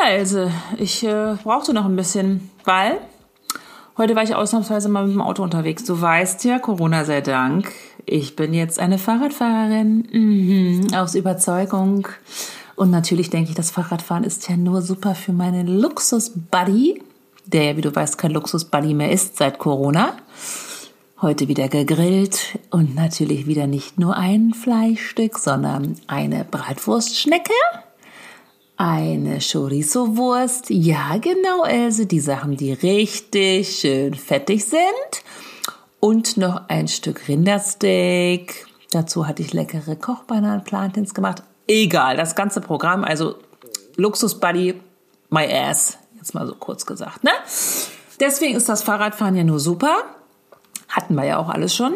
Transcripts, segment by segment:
Ja, Else, ich äh, brauchte noch ein bisschen, weil heute war ich ausnahmsweise mal mit dem Auto unterwegs. Du weißt ja, Corona sei Dank, ich bin jetzt eine Fahrradfahrerin, mhm, aus Überzeugung. Und natürlich denke ich, das Fahrradfahren ist ja nur super für meinen Luxus-Buddy, der ja, wie du weißt, kein Luxus-Buddy mehr ist seit Corona. Heute wieder gegrillt und natürlich wieder nicht nur ein Fleischstück, sondern eine Bratwurstschnecke eine Chorizo-Wurst. Ja, genau, Else. Die Sachen, die richtig schön fettig sind. Und noch ein Stück Rindersteak. Dazu hatte ich leckere Kochbananen Plantains gemacht. Egal, das ganze Programm. Also Luxus Buddy, my ass. Jetzt mal so kurz gesagt, ne? Deswegen ist das Fahrradfahren ja nur super. Hatten wir ja auch alles schon.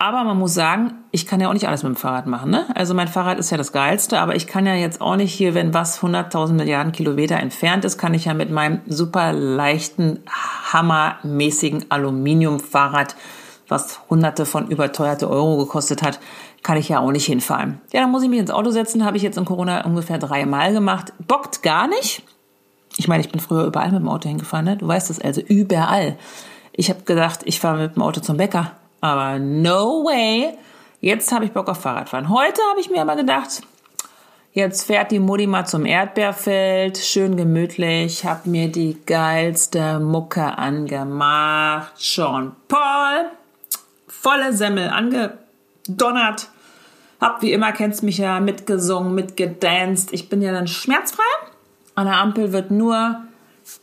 Aber man muss sagen, ich kann ja auch nicht alles mit dem Fahrrad machen. Ne? Also mein Fahrrad ist ja das Geilste, aber ich kann ja jetzt auch nicht hier, wenn was 100.000 Milliarden Kilometer entfernt ist, kann ich ja mit meinem super leichten, hammermäßigen Aluminiumfahrrad, was hunderte von überteuerte Euro gekostet hat, kann ich ja auch nicht hinfahren. Ja, dann muss ich mich ins Auto setzen, habe ich jetzt in Corona ungefähr dreimal gemacht. Bockt gar nicht. Ich meine, ich bin früher überall mit dem Auto hingefahren, ne? Du weißt das also, überall. Ich habe gedacht, ich fahre mit dem Auto zum Bäcker aber no way. Jetzt habe ich Bock auf Fahrradfahren. Heute habe ich mir aber gedacht, jetzt fährt die Mutti mal zum Erdbeerfeld, schön gemütlich, hab mir die geilste Mucke angemacht. Sean Paul, volle Semmel angedonnert. Hab wie immer, kennst mich ja, mitgesungen, mitgedanced. Ich bin ja dann schmerzfrei. An der Ampel wird nur,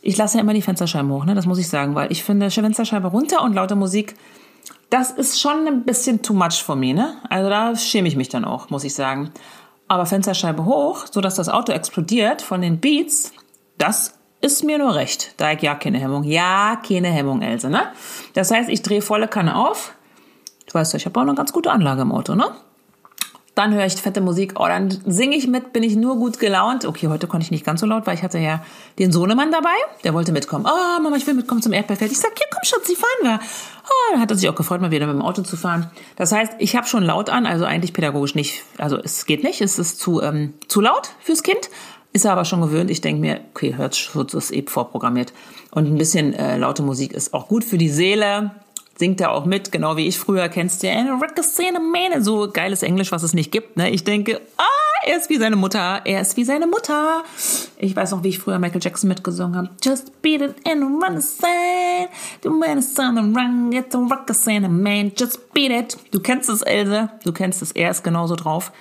ich lasse ja immer die Fensterscheiben hoch, ne? das muss ich sagen, weil ich finde, Fensterscheibe runter und laute Musik das ist schon ein bisschen too much for me, ne? Also da schäme ich mich dann auch, muss ich sagen. Aber Fensterscheibe hoch, sodass das Auto explodiert von den Beats, das ist mir nur recht. Da ich ja keine Hemmung. Ja, keine Hemmung, Else, ne? Das heißt, ich drehe volle Kanne auf. Du weißt ja, ich habe auch eine ganz gute Anlage im Auto, ne? Dann höre ich fette Musik, oh, dann singe ich mit, bin ich nur gut gelaunt. Okay, heute konnte ich nicht ganz so laut, weil ich hatte ja den Sohnemann dabei, der wollte mitkommen. Oh, Mama, ich will mitkommen zum Erdbeerfeld. Ich sag, ja, komm Schatz, Sie fahren wir. Oh, dann hat er sich auch gefreut, mal wieder mit dem Auto zu fahren. Das heißt, ich habe schon laut an, also eigentlich pädagogisch nicht, also es geht nicht, es ist zu, ähm, zu laut fürs Kind. Ist er aber schon gewöhnt. Ich denke mir, okay, Hörschutz ist eben vorprogrammiert. Und ein bisschen äh, laute Musik ist auch gut für die Seele singt er auch mit, genau wie ich früher, kennst du ja, so geiles Englisch, was es nicht gibt. Ne? Ich denke, ah, er ist wie seine Mutter, er ist wie seine Mutter. Ich weiß noch, wie ich früher Michael Jackson mitgesungen habe. Just beat it and run the sand, the man is on the run, get the rock a man, just beat it. Du kennst es, Else, du kennst es, er ist genauso drauf.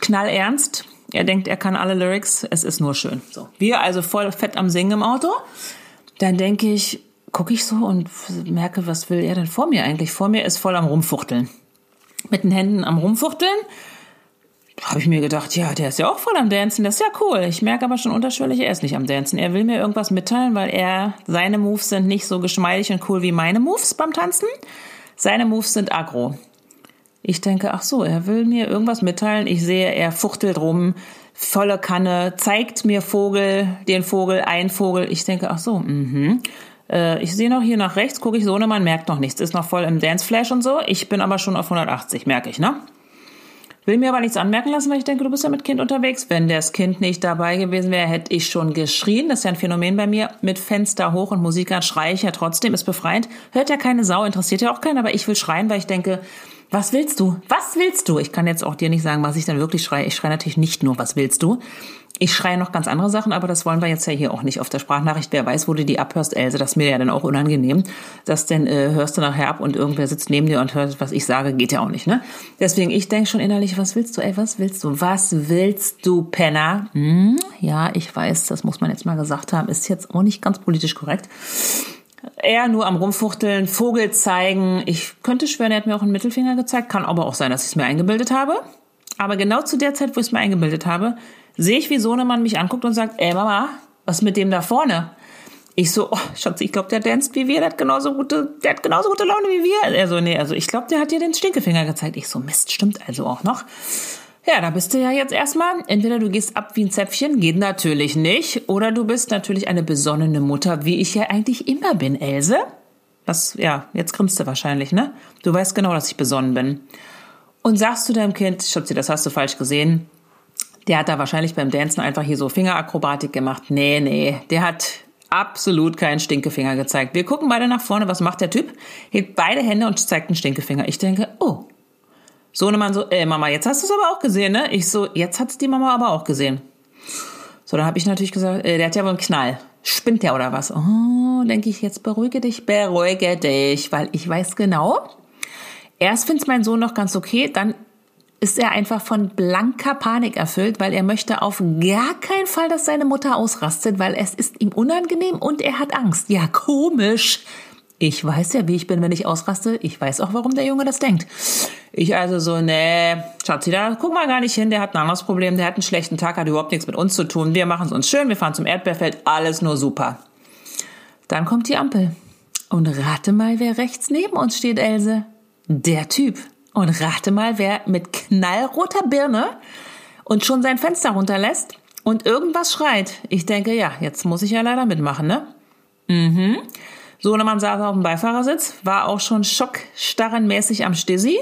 Knall ernst. Er denkt, er kann alle Lyrics. Es ist nur schön. So. Wir also voll fett am Singen im Auto. Dann denke ich, gucke ich so und merke, was will er denn vor mir eigentlich? Vor mir ist voll am Rumfuchteln. Mit den Händen am Rumfuchteln. Habe ich mir gedacht, ja, der ist ja auch voll am Dancen, das ist ja cool. Ich merke aber schon unterschwellig, er ist nicht am Dancen. Er will mir irgendwas mitteilen, weil er, seine Moves sind nicht so geschmeidig und cool wie meine Moves beim Tanzen. Seine Moves sind aggro. Ich denke, ach so, er will mir irgendwas mitteilen. Ich sehe, er fuchtelt rum, volle Kanne, zeigt mir Vogel, den Vogel, ein Vogel. Ich denke, ach so, mhm. Äh, ich sehe noch hier nach rechts, gucke ich so, ne, man merkt noch nichts. Ist noch voll im Dance Flash und so. Ich bin aber schon auf 180, merke ich, ne? Will mir aber nichts anmerken lassen, weil ich denke, du bist ja mit Kind unterwegs. Wenn das Kind nicht dabei gewesen wäre, hätte ich schon geschrien. Das ist ja ein Phänomen bei mir. Mit Fenster hoch und Musik an schreie ich ja trotzdem, ist befreiend. Hört ja keine Sau, interessiert ja auch keinen, aber ich will schreien, weil ich denke, was willst du? Was willst du? Ich kann jetzt auch dir nicht sagen, was ich dann wirklich schreie. Ich schreie natürlich nicht nur, was willst du? Ich schreie noch ganz andere Sachen, aber das wollen wir jetzt ja hier auch nicht auf der Sprachnachricht. Wer weiß, wo du die abhörst, Else, das ist mir ja dann auch unangenehm. Das denn äh, hörst du nachher ab und irgendwer sitzt neben dir und hört, was ich sage, geht ja auch nicht, ne? Deswegen, ich denke schon innerlich, was willst du, ey, was willst du? Was willst du, Penner? Hm, ja, ich weiß, das muss man jetzt mal gesagt haben, ist jetzt auch nicht ganz politisch korrekt. Er nur am Rumfuchteln, Vogel zeigen. Ich könnte schwören, er hat mir auch einen Mittelfinger gezeigt. Kann aber auch sein, dass ich es mir eingebildet habe. Aber genau zu der Zeit, wo ich es mir eingebildet habe, sehe ich, wie Sohnemann mich anguckt und sagt, ey Mama, was mit dem da vorne? Ich so, oh, Schatz, ich glaube, der danst wie wir, der hat genauso gute, der hat genauso gute Laune wie wir. Er so, nee, also ich glaube, der hat dir den Stinkefinger gezeigt. Ich so, Mist, stimmt also auch noch. Ja, da bist du ja jetzt erstmal, entweder du gehst ab wie ein Zäpfchen, geht natürlich nicht, oder du bist natürlich eine besonnene Mutter, wie ich ja eigentlich immer bin, Else. Das, ja, jetzt grinst du wahrscheinlich, ne? Du weißt genau, dass ich besonnen bin. Und sagst zu deinem Kind, Schatzi, das hast du falsch gesehen. Der hat da wahrscheinlich beim Dancen einfach hier so Fingerakrobatik gemacht. Nee, nee, der hat absolut keinen Stinkefinger gezeigt. Wir gucken beide nach vorne, was macht der Typ? Hebt beide Hände und zeigt einen Stinkefinger. Ich denke, oh. Sohnemann so, ey Mama, jetzt hast du es aber auch gesehen, ne? Ich so, jetzt hat's die Mama aber auch gesehen. So, dann habe ich natürlich gesagt, äh, der hat ja wohl einen Knall. Spinnt der oder was? Oh, denke ich, jetzt beruhige dich, beruhige dich, weil ich weiß genau, erst findet mein Sohn noch ganz okay, dann ist er einfach von blanker Panik erfüllt, weil er möchte auf gar keinen Fall, dass seine Mutter ausrastet, weil es ist ihm unangenehm und er hat Angst. Ja, komisch. Ich weiß ja, wie ich bin, wenn ich ausraste. Ich weiß auch, warum der Junge das denkt. Ich also so, nee, Schatzi, da guck mal gar nicht hin, der hat ein anderes Problem, der hat einen schlechten Tag, hat überhaupt nichts mit uns zu tun. Wir machen es uns schön, wir fahren zum Erdbeerfeld, alles nur super. Dann kommt die Ampel. Und rate mal, wer rechts neben uns steht, Else. Der Typ. Und rate mal, wer mit knallroter Birne und schon sein Fenster runterlässt und irgendwas schreit. Ich denke, ja, jetzt muss ich ja leider mitmachen, ne? Mhm. Sohnemann saß auf dem Beifahrersitz, war auch schon schockstarrenmäßig am Stissi.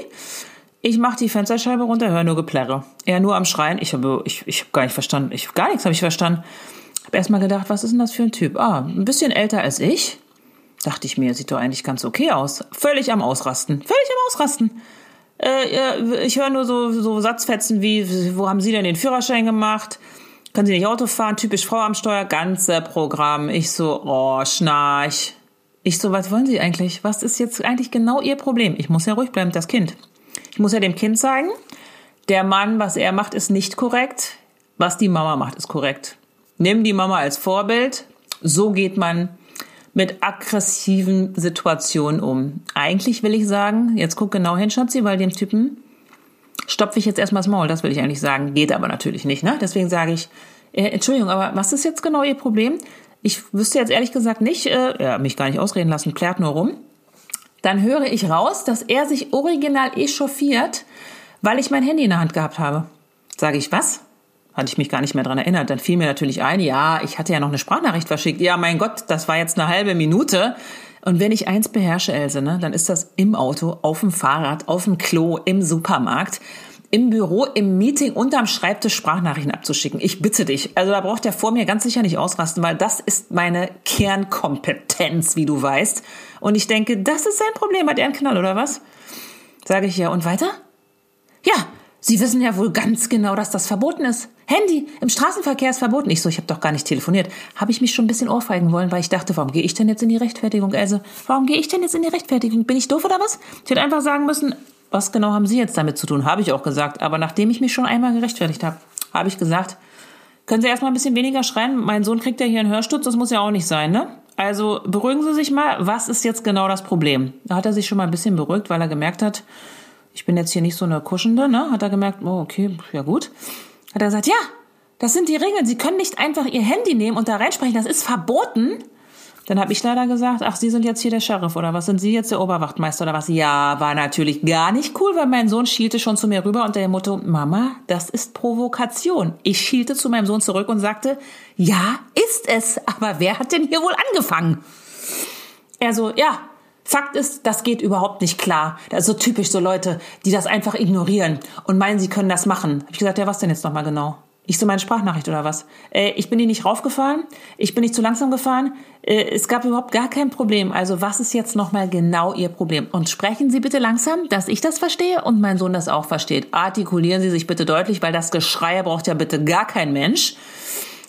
Ich mach die Fensterscheibe runter, höre nur Geplärre. Er nur am Schreien. Ich habe ich, ich hab gar nicht verstanden. Ich gar nichts habe ich verstanden. Hab erst mal gedacht, was ist denn das für ein Typ? Ah, ein bisschen älter als ich. Dachte ich mir, sieht doch eigentlich ganz okay aus. Völlig am Ausrasten. Völlig am Ausrasten. Äh, ich höre nur so, so Satzfetzen wie, wo haben Sie denn den Führerschein gemacht? Können Sie nicht Auto fahren? Typisch Frau am Steuer, ganze Programm. Ich so, oh, schnarch. Ich so, was wollen Sie eigentlich? Was ist jetzt eigentlich genau Ihr Problem? Ich muss ja ruhig bleiben, das Kind. Ich muss ja dem Kind zeigen, der Mann, was er macht, ist nicht korrekt. Was die Mama macht, ist korrekt. Nimm die Mama als Vorbild. So geht man mit aggressiven Situationen um. Eigentlich will ich sagen, jetzt guck genau hin, Schatzi, weil dem Typen stopfe ich jetzt erstmal das Maul. Das will ich eigentlich sagen. Geht aber natürlich nicht, ne? Deswegen sage ich, äh, Entschuldigung, aber was ist jetzt genau Ihr Problem? Ich wüsste jetzt ehrlich gesagt nicht, äh, ja, mich gar nicht ausreden lassen, plärt nur rum. Dann höre ich raus, dass er sich original echauffiert, weil ich mein Handy in der Hand gehabt habe. Sage ich, was? Hatte ich mich gar nicht mehr dran erinnert. Dann fiel mir natürlich ein, ja, ich hatte ja noch eine Sprachnachricht verschickt. Ja, mein Gott, das war jetzt eine halbe Minute. Und wenn ich eins beherrsche, Else, ne, dann ist das im Auto, auf dem Fahrrad, auf dem Klo, im Supermarkt im Büro, im Meeting unterm Schreibtisch Sprachnachrichten abzuschicken. Ich bitte dich. Also da braucht er vor mir ganz sicher nicht ausrasten, weil das ist meine Kernkompetenz, wie du weißt. Und ich denke, das ist sein Problem. Hat er einen Knall oder was? Sage ich ja. Und weiter? Ja, Sie wissen ja wohl ganz genau, dass das verboten ist. Handy im Straßenverkehr ist verboten. Ich so, ich habe doch gar nicht telefoniert. Habe ich mich schon ein bisschen ohrfeigen wollen, weil ich dachte, warum gehe ich denn jetzt in die Rechtfertigung? Also, warum gehe ich denn jetzt in die Rechtfertigung? Bin ich doof oder was? Ich hätte einfach sagen müssen, was genau haben Sie jetzt damit zu tun? Habe ich auch gesagt. Aber nachdem ich mich schon einmal gerechtfertigt habe, habe ich gesagt, können Sie erstmal ein bisschen weniger schreien? Mein Sohn kriegt ja hier einen Hörsturz, das muss ja auch nicht sein, ne? Also beruhigen Sie sich mal, was ist jetzt genau das Problem? Da hat er sich schon mal ein bisschen beruhigt, weil er gemerkt hat, ich bin jetzt hier nicht so eine Kuschende, ne? Hat er gemerkt, oh, okay, ja gut. Hat er gesagt, ja, das sind die Regeln. Sie können nicht einfach Ihr Handy nehmen und da reinsprechen, das ist verboten. Dann habe ich leider gesagt, ach, Sie sind jetzt hier der Sheriff oder was sind Sie jetzt der Oberwachtmeister oder was? Ja, war natürlich gar nicht cool, weil mein Sohn schielte schon zu mir rüber und der Motto, Mama, das ist Provokation. Ich schielte zu meinem Sohn zurück und sagte, ja, ist es, aber wer hat denn hier wohl angefangen? Er so, ja, Fakt ist, das geht überhaupt nicht klar. Das ist so typisch so Leute, die das einfach ignorieren und meinen, sie können das machen. Hab ich gesagt, ja, was denn jetzt nochmal genau? Ich so meine Sprachnachricht oder was? Äh, ich bin hier nicht raufgefahren, ich bin nicht zu langsam gefahren, äh, es gab überhaupt gar kein Problem. Also was ist jetzt nochmal genau Ihr Problem? Und sprechen Sie bitte langsam, dass ich das verstehe und mein Sohn das auch versteht. Artikulieren Sie sich bitte deutlich, weil das Geschrei braucht ja bitte gar kein Mensch.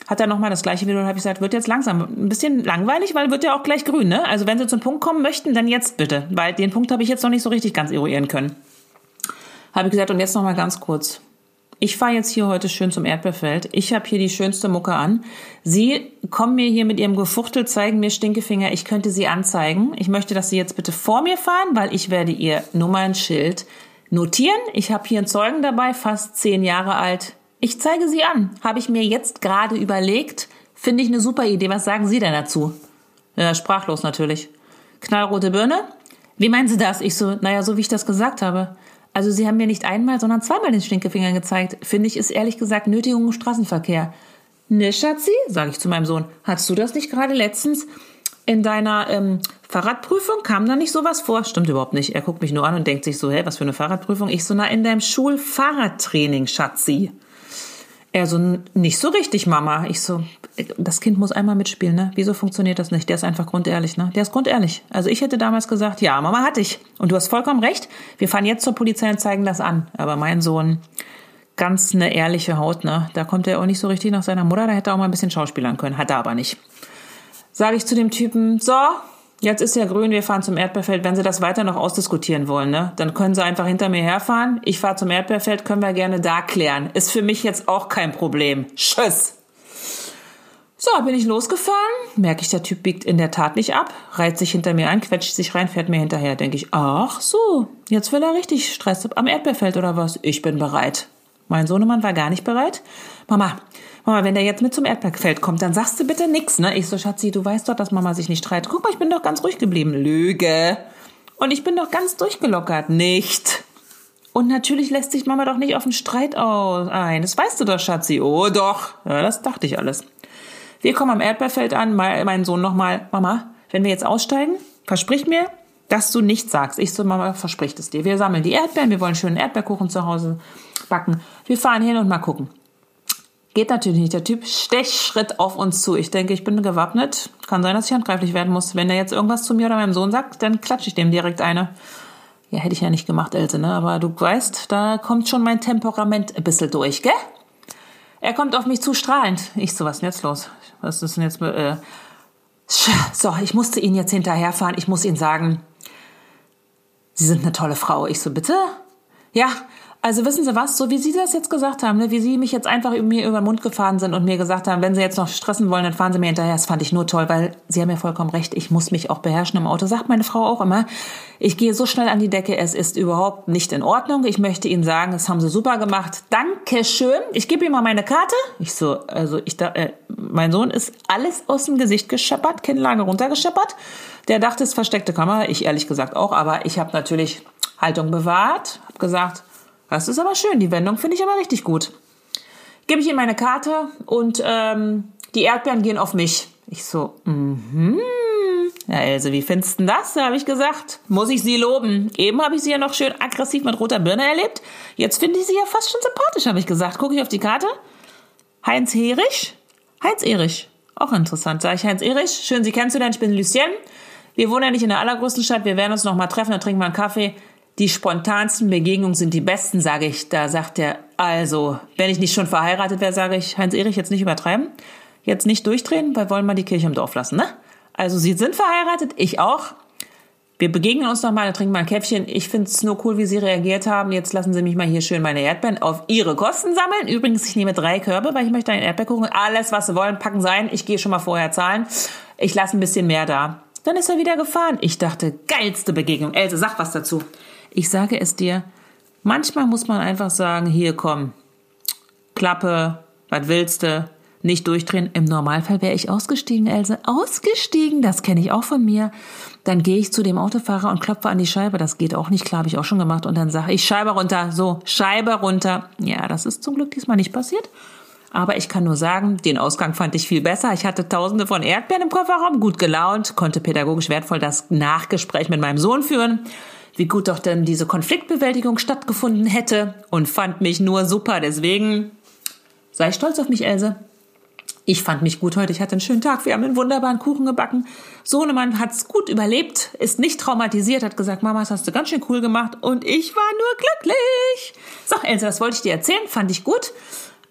Hat er nochmal das gleiche Video und habe ich gesagt, wird jetzt langsam. Ein bisschen langweilig, weil wird ja auch gleich grün, ne? Also wenn Sie zum Punkt kommen möchten, dann jetzt bitte. Weil den Punkt habe ich jetzt noch nicht so richtig ganz eruieren können. Habe ich gesagt, und jetzt nochmal ganz kurz. Ich fahre jetzt hier heute schön zum Erdbeerfeld. Ich habe hier die schönste Mucke an. Sie kommen mir hier mit ihrem Gefuchtel, zeigen mir Stinkefinger. Ich könnte Sie anzeigen. Ich möchte, dass Sie jetzt bitte vor mir fahren, weil ich werde Ihr Nummernschild notieren. Ich habe hier einen Zeugen dabei, fast zehn Jahre alt. Ich zeige sie an. Habe ich mir jetzt gerade überlegt. Finde ich eine super Idee. Was sagen Sie denn dazu? Ja, sprachlos natürlich. Knallrote Birne? Wie meinen Sie das? Ich so, naja, so wie ich das gesagt habe. Also Sie haben mir nicht einmal, sondern zweimal den Stinkefinger gezeigt. Finde ich, ist ehrlich gesagt Nötigung im Straßenverkehr. Ne, Schatzi, sage ich zu meinem Sohn, hast du das nicht gerade letztens in deiner ähm, Fahrradprüfung? Kam da nicht sowas vor? Stimmt überhaupt nicht. Er guckt mich nur an und denkt sich so, hä, was für eine Fahrradprüfung? Ich so, na, in deinem Schulfahrradtraining, Schatzi. Er so, nicht so richtig, Mama. Ich so, das Kind muss einmal mitspielen, ne? Wieso funktioniert das nicht? Der ist einfach grundehrlich, ne? Der ist grundehrlich. Also ich hätte damals gesagt, ja, Mama hatte ich. Und du hast vollkommen recht. Wir fahren jetzt zur Polizei und zeigen das an. Aber mein Sohn, ganz eine ehrliche Haut, ne? Da kommt er auch nicht so richtig nach seiner Mutter. Da hätte er auch mal ein bisschen schauspielern können. Hat er aber nicht. Sage ich zu dem Typen, so, Jetzt ist ja grün, wir fahren zum Erdbeerfeld. Wenn Sie das weiter noch ausdiskutieren wollen, ne, dann können Sie einfach hinter mir herfahren. Ich fahre zum Erdbeerfeld, können wir gerne da klären. Ist für mich jetzt auch kein Problem. Tschüss. So, bin ich losgefahren, merke ich, der Typ biegt in der Tat nicht ab, reiht sich hinter mir ein, quetscht sich rein, fährt mir hinterher. Denke ich, ach so, jetzt will er richtig Stress am Erdbeerfeld oder was? Ich bin bereit. Mein Sohnemann war gar nicht bereit. Mama, Mama, wenn der jetzt mit zum Erdbeerfeld kommt, dann sagst du bitte nix, ne? Ich so, Schatzi, du weißt doch, dass Mama sich nicht streitet. Guck mal, ich bin doch ganz ruhig geblieben. Lüge. Und ich bin doch ganz durchgelockert. Nicht. Und natürlich lässt sich Mama doch nicht auf den Streit ein. Das weißt du doch, Schatzi. Oh, doch. Ja, das dachte ich alles. Wir kommen am Erdbeerfeld an. Mein Sohn nochmal. Mama, wenn wir jetzt aussteigen, versprich mir, dass du nichts sagst. Ich so, Mama, verspricht es dir. Wir sammeln die Erdbeeren. Wir wollen schönen Erdbeerkuchen zu Hause backen. Wir fahren hin und mal gucken. Geht natürlich nicht. Der Typ Stechschritt auf uns zu. Ich denke, ich bin gewappnet. Kann sein, dass ich handgreiflich werden muss. Wenn er jetzt irgendwas zu mir oder meinem Sohn sagt, dann klatsche ich dem direkt eine. Ja, hätte ich ja nicht gemacht, Else, ne? Aber du weißt, da kommt schon mein Temperament ein bisschen durch, gell? Er kommt auf mich zu strahlend. Ich so, was ist denn jetzt los? Was ist denn jetzt, äh, so, ich musste ihn jetzt hinterherfahren. Ich muss ihm sagen, Sie sind eine tolle Frau. Ich so, bitte? Ja, also wissen Sie was, so wie Sie das jetzt gesagt haben, ne, wie Sie mich jetzt einfach mir über den Mund gefahren sind und mir gesagt haben, wenn Sie jetzt noch stressen wollen, dann fahren Sie mir hinterher. Das fand ich nur toll, weil Sie haben ja vollkommen recht, ich muss mich auch beherrschen im Auto. Sagt meine Frau auch immer, ich gehe so schnell an die Decke, es ist überhaupt nicht in Ordnung. Ich möchte Ihnen sagen, das haben Sie super gemacht. Dankeschön. Ich gebe Ihnen mal meine Karte. Ich so, also ich da, äh, mein Sohn ist alles aus dem Gesicht gescheppert, Kinnlage runtergescheppert. Der dachte, es versteckte Kamera. Ich ehrlich gesagt auch, aber ich habe natürlich Haltung bewahrt, habe gesagt, das ist aber schön. Die Wendung finde ich aber richtig gut. Gebe ich ihm meine Karte und ähm, die Erdbeeren gehen auf mich. Ich so, mhm. Ja, Else, wie findest du das? habe ich gesagt. Muss ich sie loben. Eben habe ich sie ja noch schön aggressiv mit roter Birne erlebt. Jetzt finde ich sie ja fast schon sympathisch, habe ich gesagt. Gucke ich auf die Karte. Heinz Herich? Heinz Erich. Auch interessant. Sag ich Heinz Erich. Schön, Sie kennenzulernen. Ich bin Lucien. Wir wohnen ja nicht in der allergrößten Stadt. Wir werden uns noch mal treffen. Dann trinken wir einen Kaffee. Die spontansten Begegnungen sind die besten, sage ich. Da sagt er, also, wenn ich nicht schon verheiratet wäre, sage ich, Heinz-Erich, jetzt nicht übertreiben. Jetzt nicht durchdrehen, weil wollen wir die Kirche im Dorf lassen, ne? Also, Sie sind verheiratet, ich auch. Wir begegnen uns nochmal, trinken mal ein Käffchen. Ich finde es nur cool, wie Sie reagiert haben. Jetzt lassen Sie mich mal hier schön meine Erdbeeren auf Ihre Kosten sammeln. Übrigens, ich nehme drei Körbe, weil ich möchte einen Erdbeerkuchen. Alles, was Sie wollen, packen sein. Ich gehe schon mal vorher zahlen. Ich lasse ein bisschen mehr da. Dann ist er wieder gefahren. Ich dachte, geilste Begegnung. Else, sag was dazu. Ich sage es dir, manchmal muss man einfach sagen, hier komm, Klappe, was willst du? Nicht durchdrehen. Im Normalfall wäre ich ausgestiegen, Else. Ausgestiegen, das kenne ich auch von mir. Dann gehe ich zu dem Autofahrer und klopfe an die Scheibe. Das geht auch nicht, klar, habe ich auch schon gemacht. Und dann sage ich, Scheibe runter. So, Scheibe runter. Ja, das ist zum Glück diesmal nicht passiert. Aber ich kann nur sagen, den Ausgang fand ich viel besser. Ich hatte tausende von Erdbeeren im Kofferraum, gut gelaunt, konnte pädagogisch wertvoll das Nachgespräch mit meinem Sohn führen wie gut doch denn diese Konfliktbewältigung stattgefunden hätte und fand mich nur super. Deswegen sei stolz auf mich, Else. Ich fand mich gut heute. Ich hatte einen schönen Tag. Wir haben einen wunderbaren Kuchen gebacken. Sohnemann hat's gut überlebt, ist nicht traumatisiert, hat gesagt, Mama, das hast du ganz schön cool gemacht. Und ich war nur glücklich. So, Else, das wollte ich dir erzählen. Fand ich gut.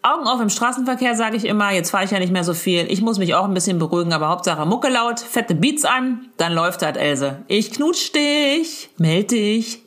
Augen auf im Straßenverkehr, sage ich immer. Jetzt fahre ich ja nicht mehr so viel. Ich muss mich auch ein bisschen beruhigen, aber Hauptsache Mucke laut, fette Beats an, dann läuft das, Else. Ich knutsch dich, meld dich.